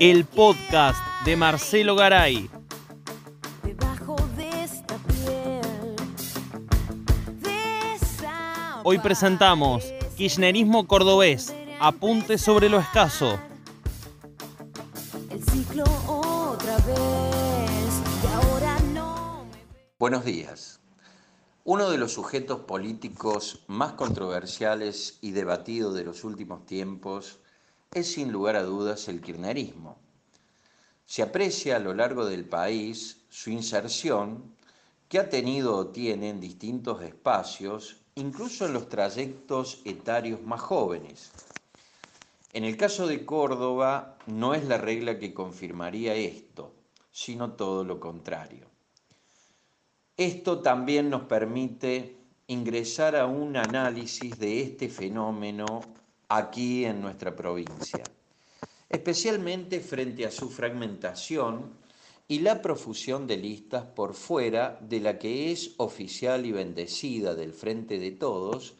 el podcast de Marcelo Garay. Hoy presentamos Kirchnerismo cordobés, apunte sobre lo escaso. Buenos días. Uno de los sujetos políticos más controversiales y debatidos de los últimos tiempos es sin lugar a dudas el kirchnerismo. Se aprecia a lo largo del país su inserción que ha tenido o tiene en distintos espacios, incluso en los trayectos etarios más jóvenes. En el caso de Córdoba no es la regla que confirmaría esto, sino todo lo contrario. Esto también nos permite ingresar a un análisis de este fenómeno aquí en nuestra provincia, especialmente frente a su fragmentación y la profusión de listas por fuera de la que es oficial y bendecida del Frente de Todos,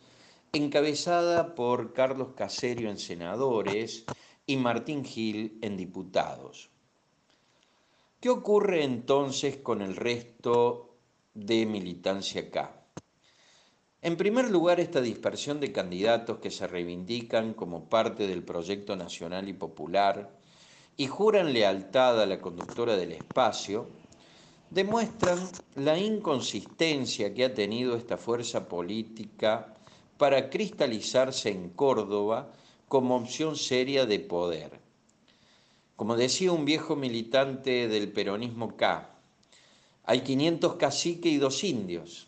encabezada por Carlos Caserio en senadores y Martín Gil en diputados. ¿Qué ocurre entonces con el resto de militancia acá? En primer lugar, esta dispersión de candidatos que se reivindican como parte del proyecto nacional y popular y juran lealtad a la conductora del espacio, demuestran la inconsistencia que ha tenido esta fuerza política para cristalizarse en Córdoba como opción seria de poder. Como decía un viejo militante del peronismo K, hay 500 caciques y dos indios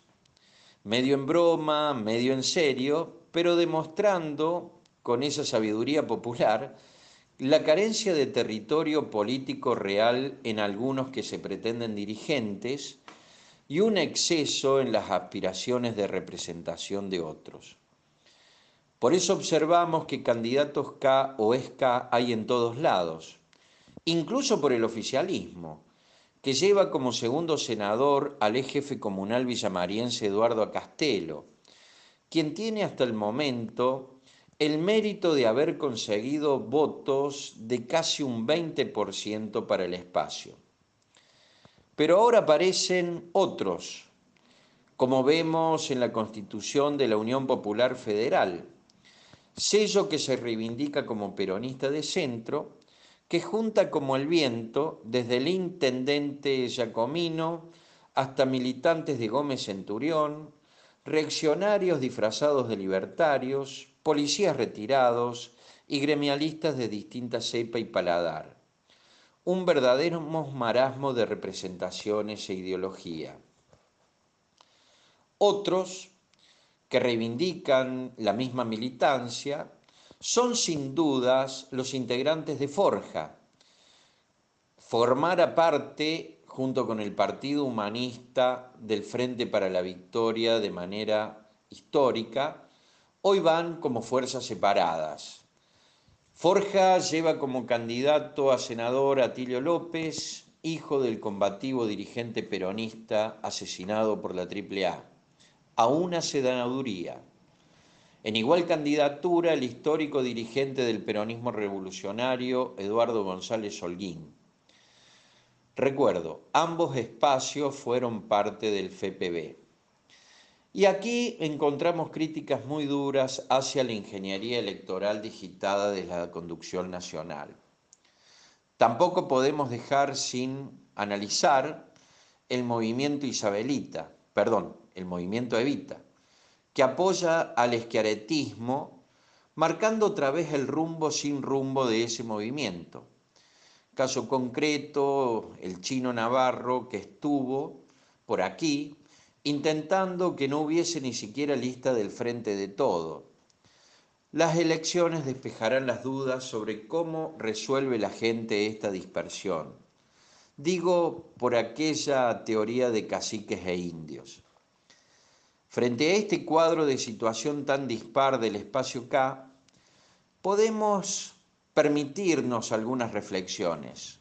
medio en broma, medio en serio, pero demostrando con esa sabiduría popular la carencia de territorio político real en algunos que se pretenden dirigentes y un exceso en las aspiraciones de representación de otros. Por eso observamos que candidatos K o SK hay en todos lados, incluso por el oficialismo, que lleva como segundo senador al ex jefe comunal villamariense Eduardo Acastelo, quien tiene hasta el momento el mérito de haber conseguido votos de casi un 20% para el espacio. Pero ahora aparecen otros, como vemos en la Constitución de la Unión Popular Federal, sello que se reivindica como peronista de centro que junta como el viento desde el intendente Giacomino hasta militantes de Gómez Centurión, reaccionarios disfrazados de libertarios, policías retirados y gremialistas de distinta cepa y paladar. Un verdadero marasmo de representaciones e ideología. Otros, que reivindican la misma militancia, son sin dudas los integrantes de Forja. Formar parte, junto con el Partido Humanista del Frente para la Victoria de manera histórica, hoy van como fuerzas separadas. Forja lleva como candidato a senador a Tilio López, hijo del combativo dirigente peronista asesinado por la AAA, a una sedanaduría en igual candidatura, el histórico dirigente del peronismo revolucionario, Eduardo González Holguín. Recuerdo, ambos espacios fueron parte del FPB. Y aquí encontramos críticas muy duras hacia la ingeniería electoral digitada de la conducción nacional. Tampoco podemos dejar sin analizar el movimiento isabelita, perdón, el movimiento Evita que apoya al esquiaretismo, marcando otra vez el rumbo sin rumbo de ese movimiento. Caso concreto, el chino Navarro que estuvo por aquí intentando que no hubiese ni siquiera lista del frente de todo. Las elecciones despejarán las dudas sobre cómo resuelve la gente esta dispersión. Digo por aquella teoría de caciques e indios. Frente a este cuadro de situación tan dispar del espacio K, podemos permitirnos algunas reflexiones.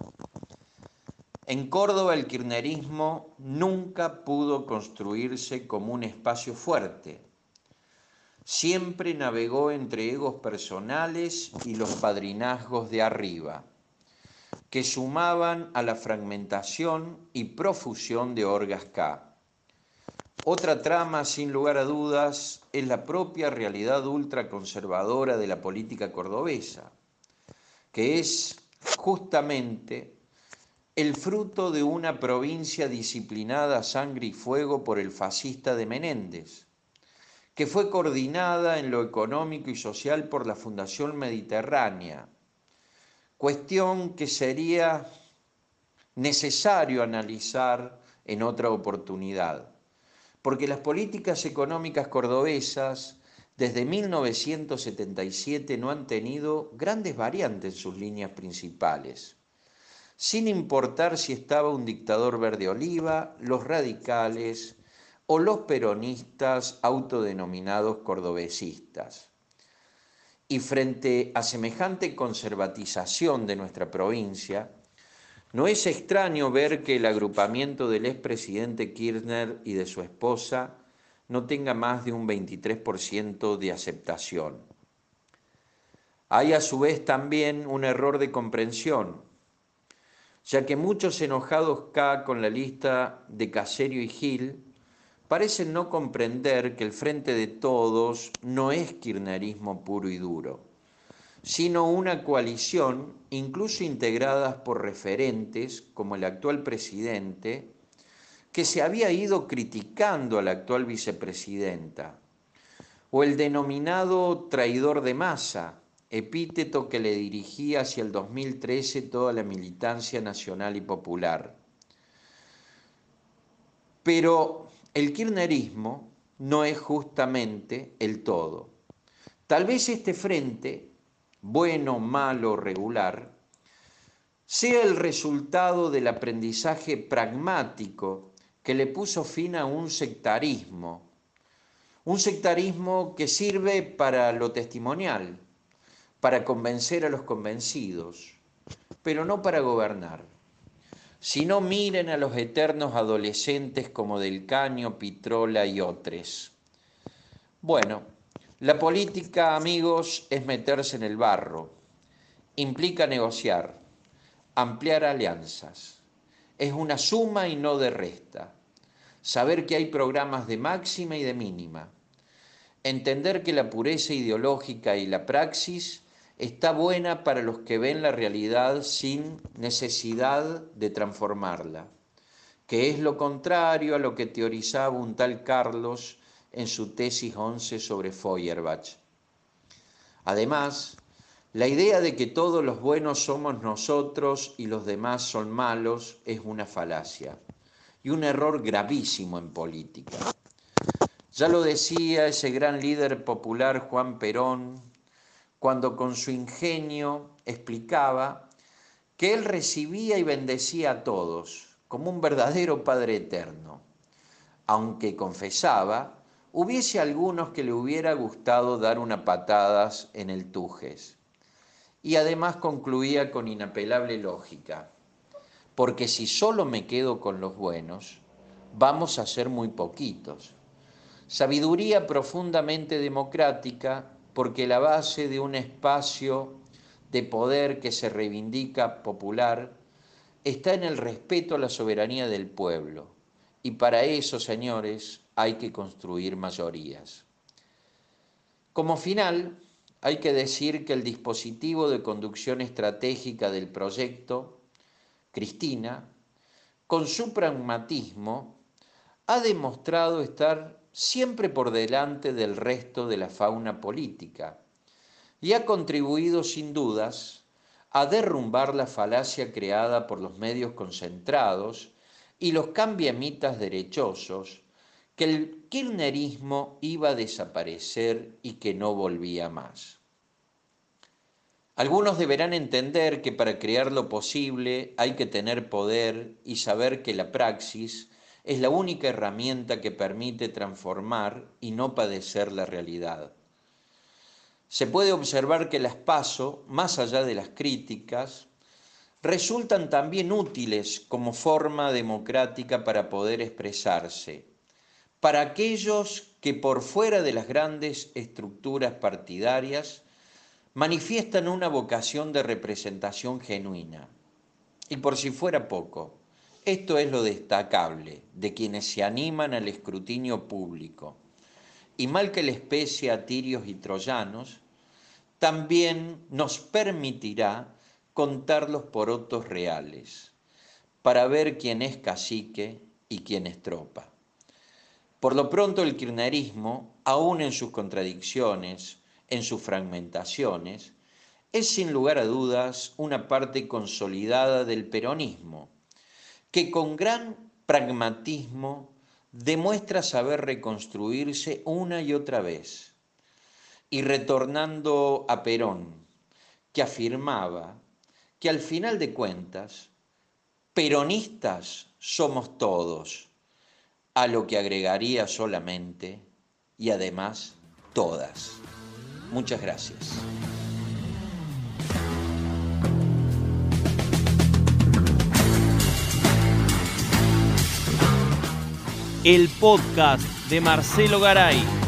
En Córdoba el kirchnerismo nunca pudo construirse como un espacio fuerte. Siempre navegó entre egos personales y los padrinazgos de arriba. que sumaban a la fragmentación y profusión de Orgas K. Otra trama, sin lugar a dudas, es la propia realidad ultraconservadora de la política cordobesa, que es justamente el fruto de una provincia disciplinada a sangre y fuego por el fascista de Menéndez, que fue coordinada en lo económico y social por la Fundación Mediterránea, cuestión que sería necesario analizar en otra oportunidad porque las políticas económicas cordobesas desde 1977 no han tenido grandes variantes en sus líneas principales, sin importar si estaba un dictador verde oliva, los radicales o los peronistas autodenominados cordobesistas. Y frente a semejante conservatización de nuestra provincia, no es extraño ver que el agrupamiento del expresidente Kirchner y de su esposa no tenga más de un 23% de aceptación. Hay a su vez también un error de comprensión, ya que muchos enojados K con la lista de Caserio y Gil parecen no comprender que el Frente de Todos no es kirchnerismo puro y duro sino una coalición, incluso integradas por referentes como el actual presidente, que se había ido criticando a la actual vicepresidenta, o el denominado traidor de masa, epíteto que le dirigía hacia el 2013 toda la militancia nacional y popular. Pero el kirchnerismo no es justamente el todo. Tal vez este frente bueno, malo, regular, sea el resultado del aprendizaje pragmático que le puso fin a un sectarismo, un sectarismo que sirve para lo testimonial, para convencer a los convencidos, pero no para gobernar. Si no miren a los eternos adolescentes como Del Caño, Pitrola y otros. Bueno, la política, amigos, es meterse en el barro. Implica negociar, ampliar alianzas. Es una suma y no de resta. Saber que hay programas de máxima y de mínima. Entender que la pureza ideológica y la praxis está buena para los que ven la realidad sin necesidad de transformarla, que es lo contrario a lo que teorizaba un tal Carlos en su tesis 11 sobre Feuerbach. Además, la idea de que todos los buenos somos nosotros y los demás son malos es una falacia y un error gravísimo en política. Ya lo decía ese gran líder popular Juan Perón cuando con su ingenio explicaba que él recibía y bendecía a todos como un verdadero Padre Eterno, aunque confesaba hubiese algunos que le hubiera gustado dar una patadas en el tujes. Y además concluía con inapelable lógica, porque si solo me quedo con los buenos, vamos a ser muy poquitos. Sabiduría profundamente democrática, porque la base de un espacio de poder que se reivindica popular está en el respeto a la soberanía del pueblo. Y para eso, señores, hay que construir mayorías. Como final, hay que decir que el dispositivo de conducción estratégica del proyecto, Cristina, con su pragmatismo, ha demostrado estar siempre por delante del resto de la fauna política y ha contribuido sin dudas a derrumbar la falacia creada por los medios concentrados y los cambiamitas derechosos que el kirchnerismo iba a desaparecer y que no volvía más. Algunos deberán entender que para crear lo posible hay que tener poder y saber que la praxis es la única herramienta que permite transformar y no padecer la realidad. Se puede observar que las paso, más allá de las críticas, resultan también útiles como forma democrática para poder expresarse para aquellos que por fuera de las grandes estructuras partidarias manifiestan una vocación de representación genuina. Y por si fuera poco, esto es lo destacable de quienes se animan al escrutinio público. Y mal que les pese a tirios y troyanos, también nos permitirá contar los porotos reales, para ver quién es cacique y quién es tropa. Por lo pronto el kirchnerismo, aún en sus contradicciones, en sus fragmentaciones, es sin lugar a dudas una parte consolidada del peronismo, que con gran pragmatismo demuestra saber reconstruirse una y otra vez. Y retornando a Perón, que afirmaba que al final de cuentas, peronistas somos todos, a lo que agregaría solamente y además todas. Muchas gracias. El podcast de Marcelo Garay.